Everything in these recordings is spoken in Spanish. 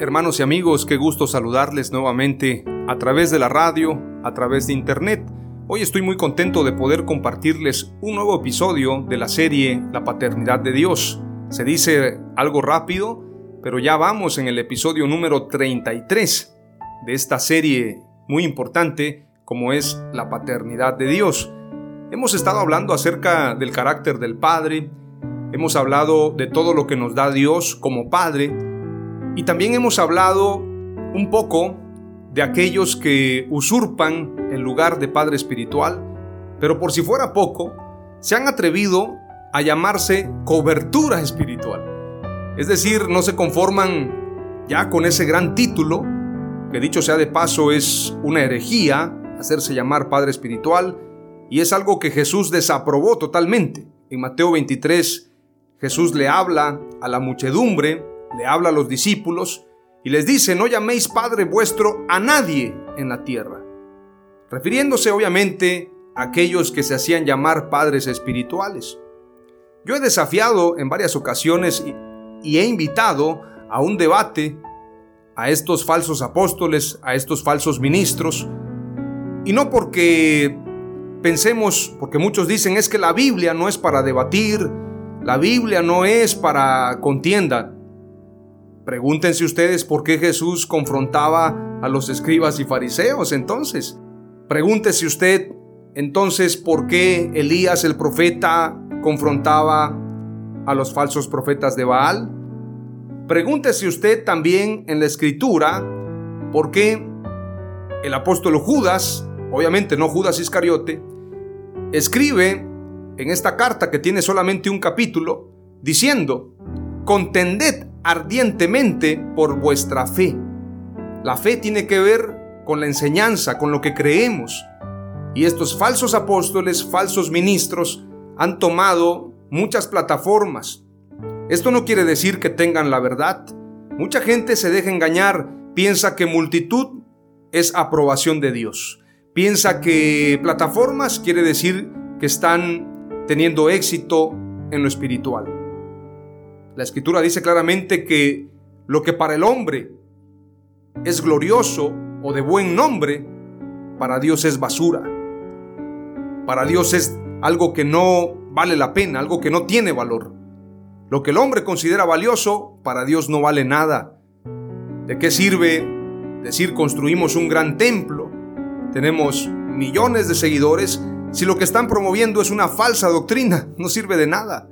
Hermanos y amigos? Qué gusto saludarles nuevamente a través de la radio, a través de internet. Hoy estoy muy contento de poder compartirles un nuevo episodio de la serie La Paternidad de Dios. Se dice algo rápido, pero ya vamos en el episodio número 33 de esta serie muy importante como es la paternidad de Dios. Hemos estado hablando acerca del carácter del Padre, hemos hablado de todo lo que nos da Dios como Padre, y también hemos hablado un poco de aquellos que usurpan el lugar de Padre Espiritual, pero por si fuera poco, se han atrevido a llamarse cobertura espiritual. Es decir, no se conforman ya con ese gran título, que dicho sea de paso es una herejía, hacerse llamar Padre Espiritual, y es algo que Jesús desaprobó totalmente. En Mateo 23, Jesús le habla a la muchedumbre le habla a los discípulos y les dice, no llaméis Padre vuestro a nadie en la tierra, refiriéndose obviamente a aquellos que se hacían llamar padres espirituales. Yo he desafiado en varias ocasiones y, he invitado a un debate a estos falsos apóstoles, a estos falsos ministros, y no porque pensemos, porque muchos dicen es que la Biblia no es para debatir, la Biblia no es para contienda. Pregúntense ustedes por qué Jesús confrontaba a los escribas y fariseos entonces. Pregúntese usted entonces por qué Elías el profeta confrontaba a los falsos profetas de Baal. Pregúntese usted también en la escritura por qué el apóstol Judas, obviamente no Judas Iscariote, escribe en esta carta que tiene solamente un capítulo, diciendo, contended ardientemente por vuestra fe. La fe tiene que ver con la enseñanza, con lo que creemos. Y estos falsos apóstoles, falsos ministros, han tomado muchas plataformas. Esto no quiere decir que tengan la verdad. Mucha gente se deja engañar, piensa que multitud es aprobación de Dios. Piensa que plataformas quiere decir que están teniendo éxito en lo espiritual. La escritura dice claramente que lo que para el hombre es glorioso o de buen nombre, para Dios es basura. Para Dios es algo que no vale la pena, algo que no tiene valor. Lo que el hombre considera valioso, para Dios no vale nada. ¿De qué sirve decir construimos un gran templo? Tenemos millones de seguidores si lo que están promoviendo es una falsa doctrina, no sirve de nada.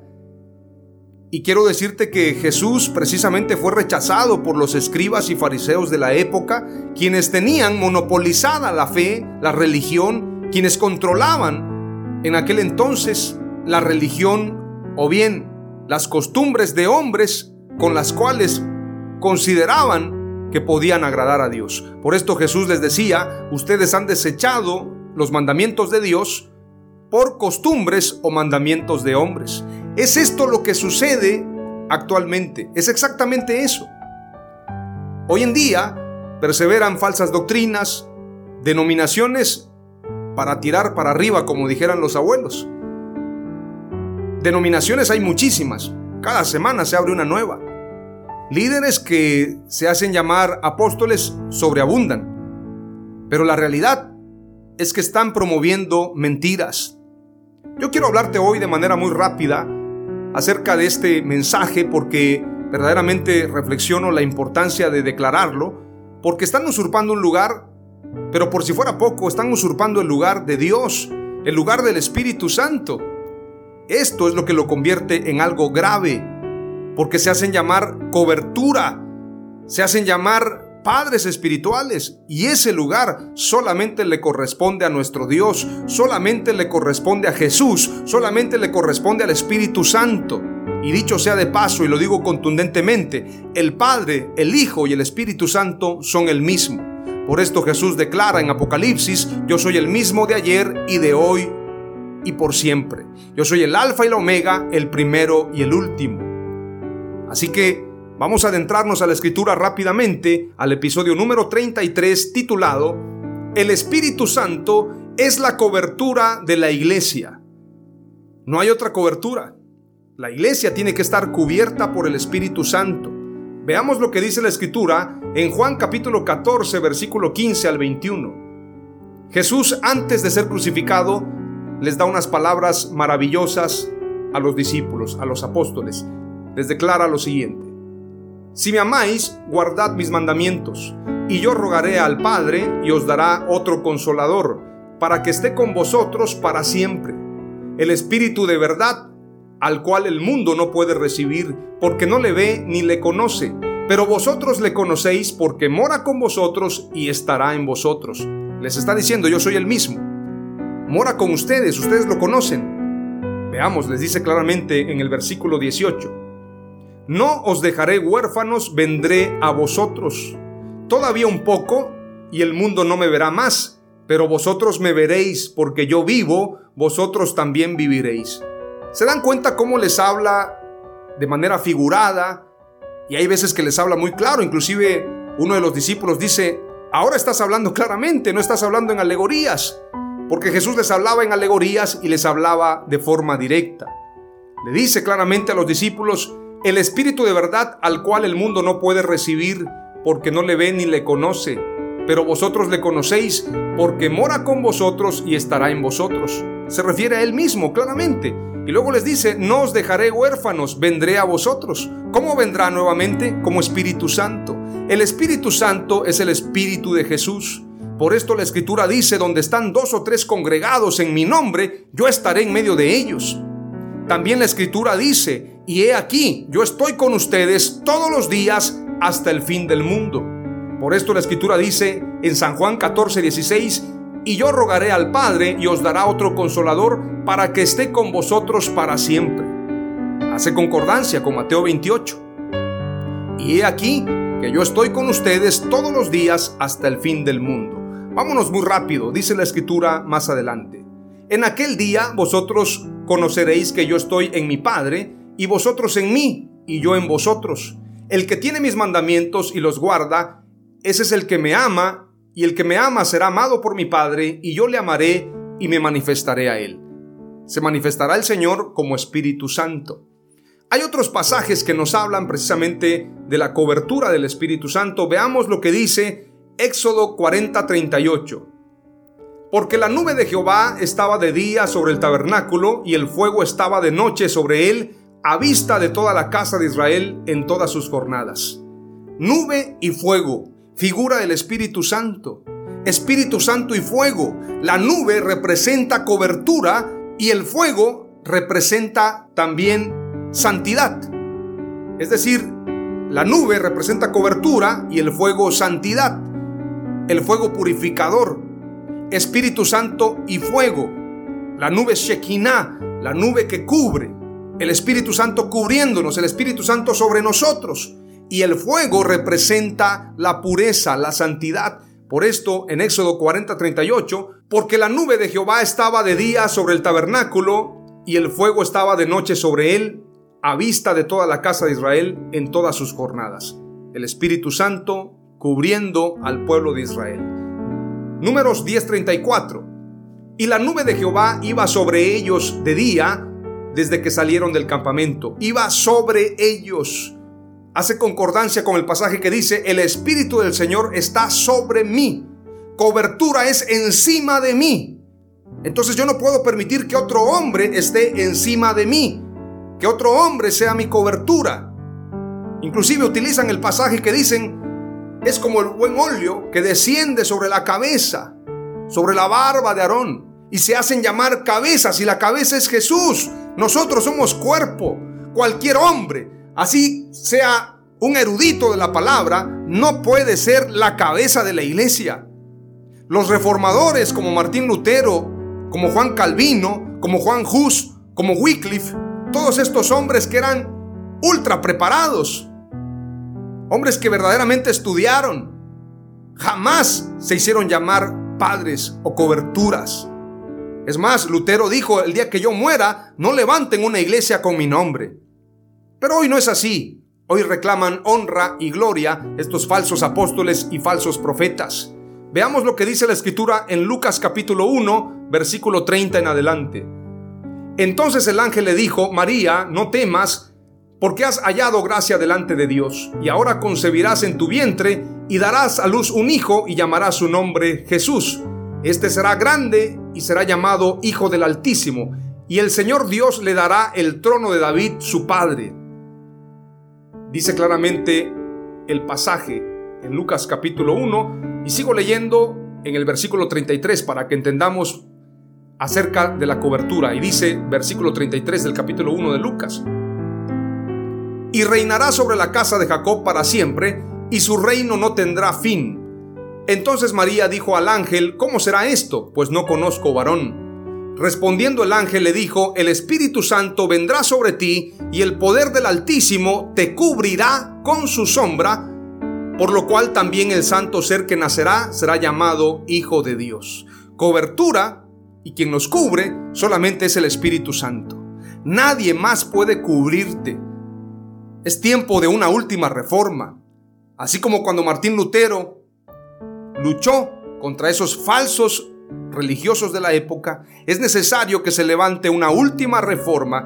Y quiero decirte que Jesús precisamente fue rechazado por los escribas y fariseos de la época, quienes tenían monopolizada la fe, la religión, quienes controlaban en aquel entonces la religión o bien las costumbres de hombres con las cuales consideraban que podían agradar a Dios. Por esto Jesús les decía, ustedes han desechado los mandamientos de Dios por costumbres o mandamientos de hombres. ¿Es esto lo que sucede actualmente? Es exactamente eso. Hoy en día perseveran falsas doctrinas, denominaciones para tirar para arriba, como dijeran los abuelos. Denominaciones hay muchísimas. Cada semana se abre una nueva. Líderes que se hacen llamar apóstoles sobreabundan, pero la realidad es que están promoviendo mentiras. Yo quiero hablarte hoy de manera muy rápida acerca de este mensaje porque verdaderamente reflexiono la importancia de declararlo, porque están usurpando un lugar, pero por si fuera poco, están usurpando el lugar de Dios, el lugar del Espíritu Santo. Esto es lo que lo convierte en algo grave, porque se hacen llamar cobertura, se hacen llamar padres espirituales y ese lugar solamente le corresponde a nuestro Dios, solamente le corresponde a Jesús, solamente le corresponde al Espíritu Santo. Y dicho sea de paso, y lo digo contundentemente, el Padre, el Hijo y el Espíritu Santo son el mismo. Por esto Jesús declara en Apocalipsis, yo soy el mismo de ayer y de hoy y por siempre. Yo soy el Alfa y la Omega, el primero y el último. Así que vamos a adentrarnos a la escritura rápidamente, al episodio número 33 titulado El Espíritu Santo es la cobertura de la iglesia. No hay otra cobertura. La iglesia tiene que estar cubierta por el Espíritu Santo. Veamos lo que dice la escritura en Juan capítulo 14, versículo 15 al 21. Jesús antes de ser crucificado les da unas palabras maravillosas a los discípulos, a los apóstoles. Les declara lo siguiente. Si me amáis, guardad mis mandamientos, y yo rogaré al Padre y os dará otro consolador, para que esté con vosotros para siempre. El Espíritu de verdad al cual el mundo no puede recibir, porque no le ve ni le conoce. Pero vosotros le conocéis porque mora con vosotros y estará en vosotros. Les está diciendo, yo soy el mismo. Mora con ustedes, ustedes lo conocen. Veamos, les dice claramente en el versículo 18. No os dejaré huérfanos, vendré a vosotros. Todavía un poco, y el mundo no me verá más, pero vosotros me veréis, porque yo vivo, vosotros también viviréis. ¿Se dan cuenta cómo les habla de manera figurada? Y hay veces que les habla muy claro. Inclusive uno de los discípulos dice, ahora estás hablando claramente, no estás hablando en alegorías. Porque Jesús les hablaba en alegorías y les hablaba de forma directa. Le dice claramente a los discípulos, el Espíritu de verdad al cual el mundo no puede recibir porque no le ve ni le conoce, pero vosotros le conocéis porque mora con vosotros y estará en vosotros. Se refiere a él mismo claramente. Y luego les dice, no os dejaré huérfanos, vendré a vosotros. ¿Cómo vendrá nuevamente? Como Espíritu Santo. El Espíritu Santo es el Espíritu de Jesús. Por esto la Escritura dice, donde están dos o tres congregados en mi nombre, yo estaré en medio de ellos. También la Escritura dice, y he aquí, yo estoy con ustedes todos los días hasta el fin del mundo. Por esto la Escritura dice en San Juan 14, 16, y yo rogaré al Padre y os dará otro consolador para que esté con vosotros para siempre. Hace concordancia con Mateo 28. Y he aquí que yo estoy con ustedes todos los días hasta el fin del mundo. Vámonos muy rápido, dice la escritura más adelante. En aquel día vosotros conoceréis que yo estoy en mi Padre y vosotros en mí y yo en vosotros. El que tiene mis mandamientos y los guarda, ese es el que me ama y el que me ama será amado por mi Padre, y yo le amaré y me manifestaré a él. Se manifestará el Señor como Espíritu Santo. Hay otros pasajes que nos hablan precisamente de la cobertura del Espíritu Santo. Veamos lo que dice Éxodo 40:38. Porque la nube de Jehová estaba de día sobre el tabernáculo y el fuego estaba de noche sobre él, a vista de toda la casa de Israel en todas sus jornadas. Nube y fuego figura del Espíritu Santo. Espíritu Santo y fuego. La nube representa cobertura y el fuego representa también santidad. Es decir, la nube representa cobertura y el fuego santidad. El fuego purificador. Espíritu Santo y fuego. La nube Shekinah, la nube que cubre. El Espíritu Santo cubriéndonos, el Espíritu Santo sobre nosotros y el fuego representa la pureza, la santidad. Por esto, en Éxodo 40:38, porque la nube de Jehová estaba de día sobre el tabernáculo y el fuego estaba de noche sobre él, a vista de toda la casa de Israel en todas sus jornadas. El Espíritu Santo cubriendo al pueblo de Israel. Números 10:34. Y la nube de Jehová iba sobre ellos de día desde que salieron del campamento. Iba sobre ellos hace concordancia con el pasaje que dice, el Espíritu del Señor está sobre mí. Cobertura es encima de mí. Entonces yo no puedo permitir que otro hombre esté encima de mí, que otro hombre sea mi cobertura. Inclusive utilizan el pasaje que dicen, es como el buen óleo que desciende sobre la cabeza, sobre la barba de Aarón, y se hacen llamar cabezas, y la cabeza es Jesús. Nosotros somos cuerpo. Cualquier hombre así sea un erudito de la palabra, no puede ser la cabeza de la iglesia. Los reformadores como Martín Lutero, como Juan Calvino, como Juan Hus, como Wycliffe, todos estos hombres que eran ultra preparados, hombres que verdaderamente estudiaron, jamás se hicieron llamar padres o coberturas. Es más, Lutero dijo, el día que yo muera, no levanten una iglesia con mi nombre. Pero hoy no es así. Hoy reclaman honra y gloria estos falsos apóstoles y falsos profetas. Veamos lo que dice la escritura en Lucas capítulo 1, versículo 30 en adelante. Entonces el ángel le dijo, María, no temas, porque has hallado gracia delante de Dios, y ahora concebirás en tu vientre y darás a luz un hijo y llamarás su nombre Jesús. Este será grande y será llamado Hijo del Altísimo, y el Señor Dios le dará el trono de David, su padre Dice claramente el pasaje en Lucas capítulo 1 y sigo leyendo en el versículo 33 para que entendamos acerca de la cobertura. Y dice versículo 33 del capítulo 1 de Lucas. Y reinará sobre la casa de Jacob para siempre, y su reino no tendrá fin. Entonces María dijo al ángel, ¿cómo será esto? Pues no conozco varón. Respondiendo el ángel le dijo, el Espíritu Santo vendrá sobre ti y el poder del Altísimo te cubrirá con su sombra, por lo cual también el santo ser que nacerá será llamado Hijo de Dios. Cobertura y quien nos cubre solamente es el Espíritu Santo. Nadie más puede cubrirte. Es tiempo de una última reforma. Así como cuando Martín Lutero luchó contra esos falsos religiosos de la época, es necesario que se levante una última reforma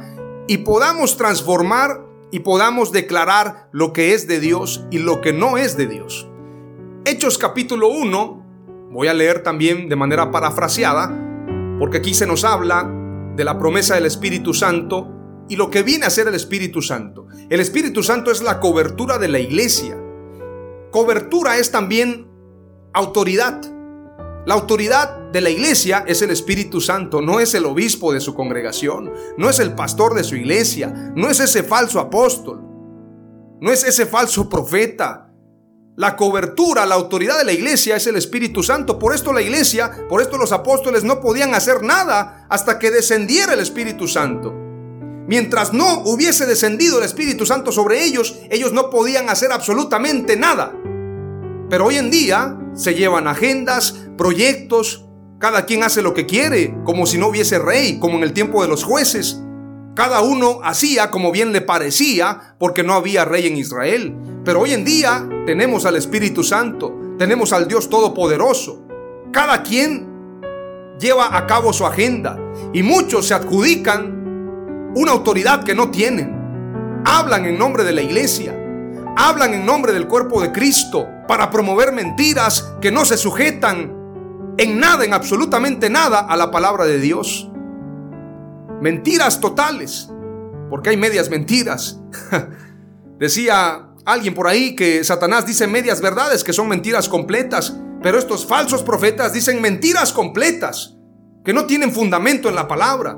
y podamos transformar y podamos declarar lo que es de Dios y lo que no es de Dios. Hechos capítulo 1, voy a leer también de manera parafraseada, porque aquí se nos habla de la promesa del Espíritu Santo y lo que viene a ser el Espíritu Santo. El Espíritu Santo es la cobertura de la iglesia. Cobertura es también autoridad. La autoridad de la iglesia es el Espíritu Santo, no es el obispo de su congregación, no es el pastor de su iglesia, no es ese falso apóstol, no es ese falso profeta. La cobertura, la autoridad de la iglesia es el Espíritu Santo. Por esto la iglesia, por esto los apóstoles no podían hacer nada hasta que descendiera el Espíritu Santo. Mientras no hubiese descendido el Espíritu Santo sobre ellos, ellos no podían hacer absolutamente nada. Pero hoy en día se llevan agendas, proyectos, cada quien hace lo que quiere, como si no hubiese rey, como en el tiempo de los jueces. Cada uno hacía como bien le parecía, porque no había rey en Israel. Pero hoy en día tenemos al Espíritu Santo, tenemos al Dios Todopoderoso. Cada quien lleva a cabo su agenda y muchos se adjudican una autoridad que no tienen. Hablan en nombre de la iglesia, hablan en nombre del cuerpo de Cristo para promover mentiras que no se sujetan en nada, en absolutamente nada a la palabra de Dios. Mentiras totales, porque hay medias mentiras. Decía alguien por ahí que Satanás dice medias verdades, que son mentiras completas, pero estos falsos profetas dicen mentiras completas, que no tienen fundamento en la palabra.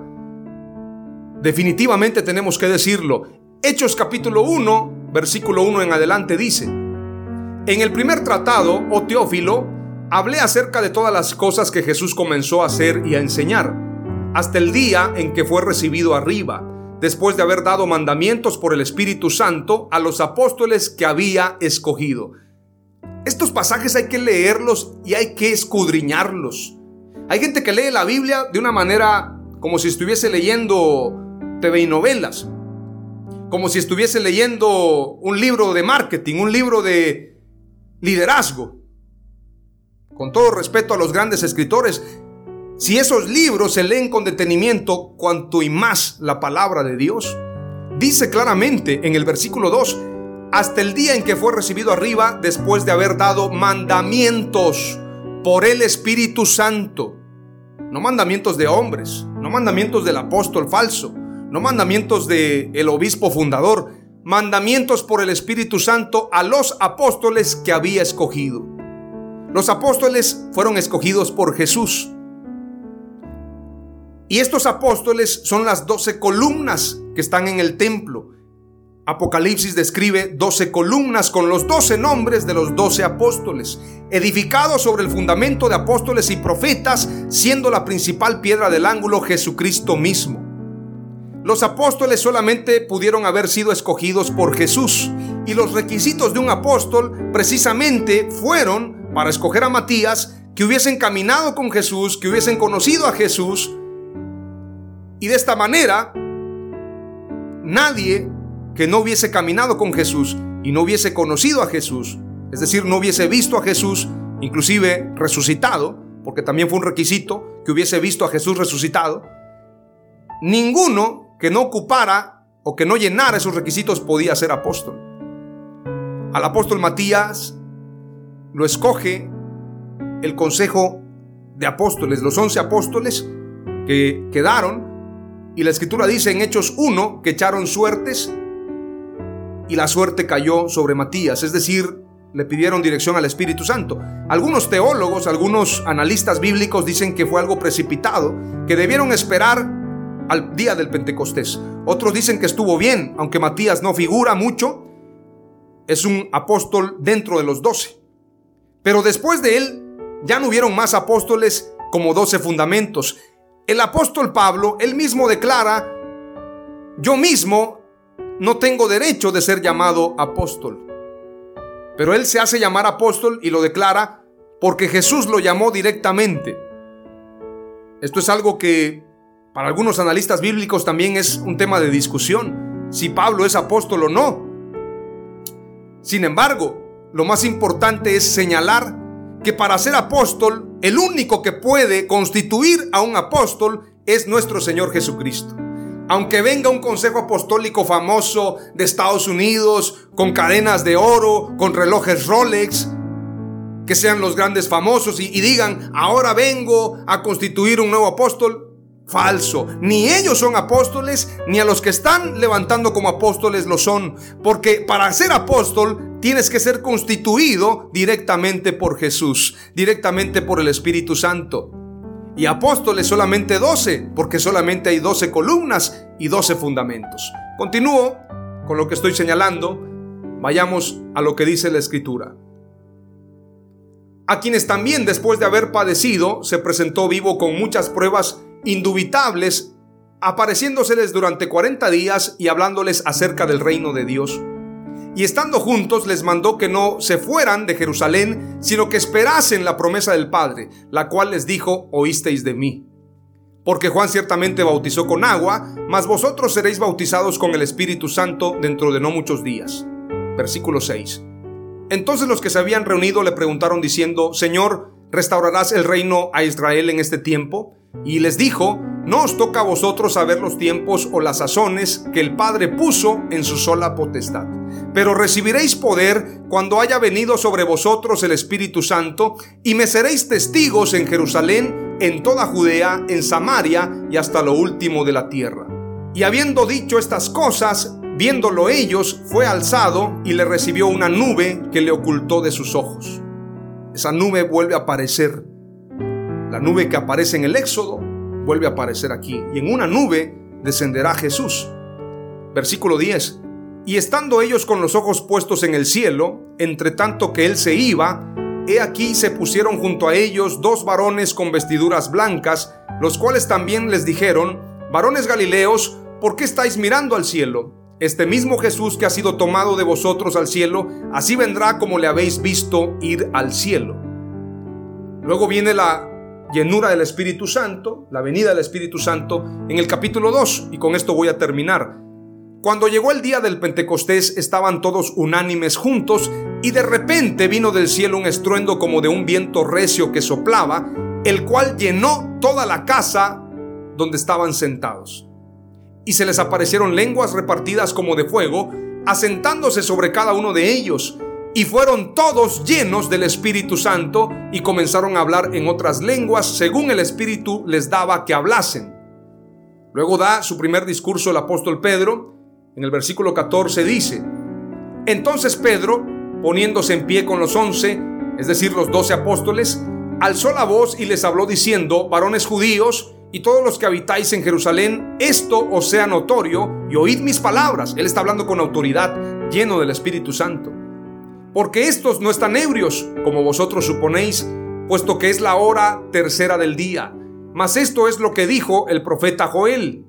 Definitivamente tenemos que decirlo. Hechos capítulo 1, versículo 1 en adelante dice, en el primer tratado, oh Teófilo, hablé acerca de todas las cosas que Jesús comenzó a hacer y a enseñar, hasta el día en que fue recibido arriba, después de haber dado mandamientos por el Espíritu Santo a los apóstoles que había escogido. Estos pasajes hay que leerlos y hay que escudriñarlos. Hay gente que lee la Biblia de una manera como si estuviese leyendo TV y novelas, como si estuviese leyendo un libro de marketing, un libro de liderazgo. Con todo respeto a los grandes escritores, si esos libros se leen con detenimiento, cuanto y más la palabra de Dios, dice claramente en el versículo 2, hasta el día en que fue recibido arriba después de haber dado mandamientos por el Espíritu Santo. No mandamientos de hombres, no mandamientos del apóstol falso, no mandamientos del el obispo fundador, mandamientos por el Espíritu Santo a los apóstoles que había escogido. Los apóstoles fueron escogidos por Jesús. Y estos apóstoles son las doce columnas que están en el templo. Apocalipsis describe doce columnas con los doce nombres de los doce apóstoles, edificados sobre el fundamento de apóstoles y profetas, siendo la principal piedra del ángulo Jesucristo mismo. Los apóstoles solamente pudieron haber sido escogidos por Jesús y los requisitos de un apóstol precisamente fueron para escoger a Matías que hubiesen caminado con Jesús, que hubiesen conocido a Jesús y de esta manera nadie que no hubiese caminado con Jesús y no hubiese conocido a Jesús, es decir, no hubiese visto a Jesús, inclusive resucitado, porque también fue un requisito que hubiese visto a Jesús resucitado, ninguno que no ocupara o que no llenara esos requisitos podía ser apóstol. Al apóstol Matías lo escoge el consejo de apóstoles, los once apóstoles que quedaron, y la escritura dice en Hechos 1 que echaron suertes y la suerte cayó sobre Matías, es decir, le pidieron dirección al Espíritu Santo. Algunos teólogos, algunos analistas bíblicos dicen que fue algo precipitado, que debieron esperar al día del Pentecostés. Otros dicen que estuvo bien, aunque Matías no figura mucho, es un apóstol dentro de los doce. Pero después de él ya no hubieron más apóstoles como doce fundamentos. El apóstol Pablo, él mismo declara, yo mismo no tengo derecho de ser llamado apóstol. Pero él se hace llamar apóstol y lo declara porque Jesús lo llamó directamente. Esto es algo que para algunos analistas bíblicos también es un tema de discusión, si Pablo es apóstol o no. Sin embargo, lo más importante es señalar que para ser apóstol, el único que puede constituir a un apóstol es nuestro Señor Jesucristo. Aunque venga un consejo apostólico famoso de Estados Unidos, con cadenas de oro, con relojes Rolex, que sean los grandes famosos y, digan, ahora vengo a constituir un nuevo apóstol, falso. Ni ellos son apóstoles, ni a los que están levantando como apóstoles lo son. Porque para ser apóstol tienes que ser constituido directamente por Jesús, directamente por el Espíritu Santo. Y apóstoles solamente 12, porque solamente hay 12 columnas y 12 fundamentos. Continúo con lo que estoy señalando. Vayamos a lo que dice la Escritura. A quienes también después de haber padecido se presentó vivo con muchas pruebas indubitables, apareciéndoseles durante 40 días y hablándoles acerca del reino de Dios. Y estando juntos les mandó que no se fueran de Jerusalén, sino que esperasen la promesa del Padre, la cual les dijo, oísteis de mí. Porque Juan ciertamente bautizó con agua, mas vosotros seréis bautizados con el Espíritu Santo dentro de no muchos días. Versículo 6. Entonces los que se habían reunido le preguntaron diciendo, Señor, ¿restaurarás el reino a Israel en este tiempo? Y les dijo, no os toca a vosotros saber los tiempos o las sazones que el Padre puso en su sola potestad. Pero recibiréis poder cuando haya venido sobre vosotros el Espíritu Santo, y me seréis testigos en Jerusalén, en toda Judea, en Samaria y hasta lo último de la tierra. Y habiendo dicho estas cosas, viéndolo ellos, fue alzado y le recibió una nube que le ocultó de sus ojos. Esa nube vuelve a aparecer la nube que aparece en el Éxodo vuelve a aparecer aquí. Y en una nube descenderá Jesús. Versículo 10. Y estando ellos con los ojos puestos en el cielo, entre tanto que él se iba, he aquí se pusieron junto a ellos dos varones con vestiduras blancas, los cuales también les dijeron, varones galileos, ¿por qué estáis mirando al cielo? Este mismo Jesús que ha sido tomado de vosotros al cielo, así vendrá como le habéis visto ir al cielo. Luego viene la llenura del Espíritu Santo, la venida del Espíritu Santo, en el capítulo 2, y con esto voy a terminar. Cuando llegó el día del Pentecostés estaban todos unánimes juntos y de repente vino del cielo un estruendo como de un viento recio que soplaba, el cual llenó toda la casa donde estaban sentados. Y se les aparecieron lenguas repartidas como de fuego, asentándose sobre cada uno de ellos. Y fueron todos llenos del Espíritu Santo y comenzaron a hablar en otras lenguas según el Espíritu les daba que hablasen. Luego da su primer discurso el apóstol Pedro. En el versículo 14 dice, Entonces Pedro, poniéndose en pie con los once, es decir, los doce apóstoles, alzó la voz y les habló diciendo, varones judíos y todos los que habitáis en Jerusalén, esto os sea notorio y oíd mis palabras. Él está hablando con autoridad, lleno del Espíritu Santo. Porque estos no están ebrios, como vosotros suponéis, puesto que es la hora tercera del día. Mas esto es lo que dijo el profeta Joel.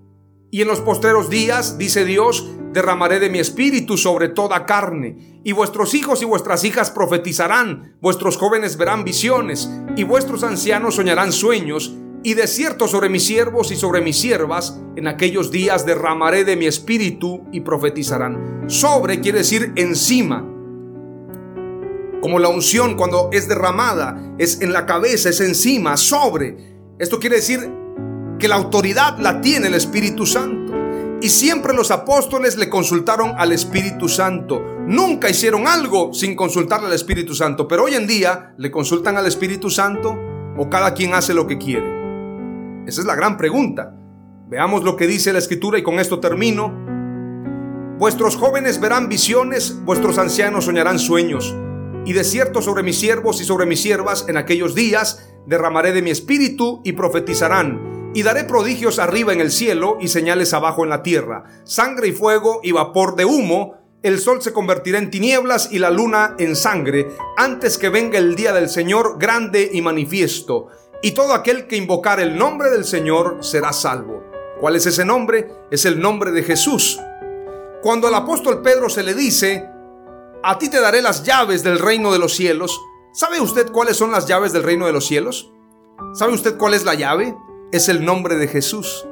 Y en los postreros días, dice Dios, derramaré de mi espíritu sobre toda carne, y vuestros hijos y vuestras hijas profetizarán, vuestros jóvenes verán visiones, y vuestros ancianos soñarán sueños, y de cierto sobre mis siervos y sobre mis siervas, en aquellos días derramaré de mi espíritu y profetizarán. Sobre quiere decir encima. Como la unción cuando es derramada, es en la cabeza, es encima, sobre. Esto quiere decir que la autoridad la tiene el Espíritu Santo. Y siempre los apóstoles le consultaron al Espíritu Santo. Nunca hicieron algo sin consultarle al Espíritu Santo. Pero hoy en día, ¿le consultan al Espíritu Santo o cada quien hace lo que quiere? Esa es la gran pregunta. Veamos lo que dice la escritura y con esto termino. Vuestros jóvenes verán visiones, vuestros ancianos soñarán sueños. Y de cierto sobre mis siervos y sobre mis siervas en aquellos días derramaré de mi espíritu y profetizarán. Y daré prodigios arriba en el cielo y señales abajo en la tierra, sangre y fuego y vapor de humo. El sol se convertirá en tinieblas y la luna en sangre, antes que venga el día del Señor grande y manifiesto y todo aquel que invocar el nombre del Señor será salvo. ¿Cuál es ese nombre? Es el nombre de Jesús. Cuando al apóstol Pedro se le dice, a ti te daré las llaves del reino de los cielos, ¿sabe usted cuáles son las llaves del reino de los cielos? ¿Sabe usted cuál es la llave? Es el nombre de Jesús.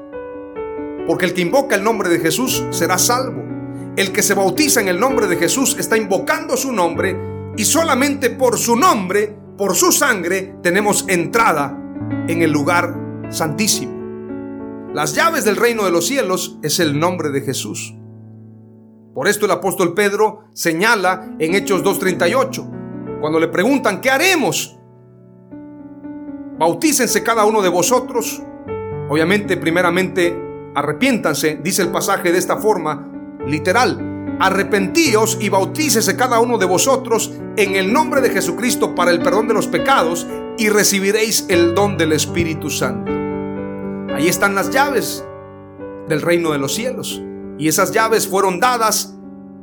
Porque el que invoca el nombre de Jesús será salvo. El que se bautiza en el nombre de Jesús está invocando su nombre y solamente por su nombre, por su sangre, tenemos entrada en el lugar santísimo. Las llaves del reino de los cielos es el nombre de Jesús. Por esto el apóstol Pedro señala en Hechos 2.38, cuando le preguntan, ¿qué haremos? Bautícense cada uno de vosotros. Obviamente, primeramente, arrepiéntanse, dice el pasaje de esta forma, literal. Arrepentíos y bautícese cada uno de vosotros en el nombre de Jesucristo para el perdón de los pecados y recibiréis el don del Espíritu Santo. Ahí están las llaves del reino de los cielos. Y esas llaves fueron dadas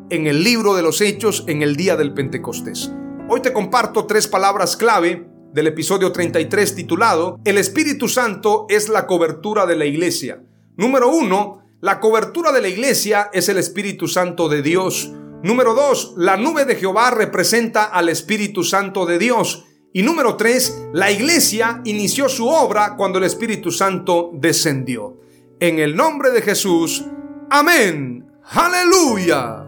en el libro de los Hechos en el día del Pentecostés. Hoy te comparto tres palabras clave del episodio 33 titulado El Espíritu Santo es la cobertura de la iglesia. Número uno, la cobertura de la iglesia es el Espíritu Santo de Dios. Número dos, la nube de Jehová representa al Espíritu Santo de Dios. Y número tres, la iglesia inició su obra cuando el Espíritu Santo descendió. En el nombre de Jesús, amén. Aleluya.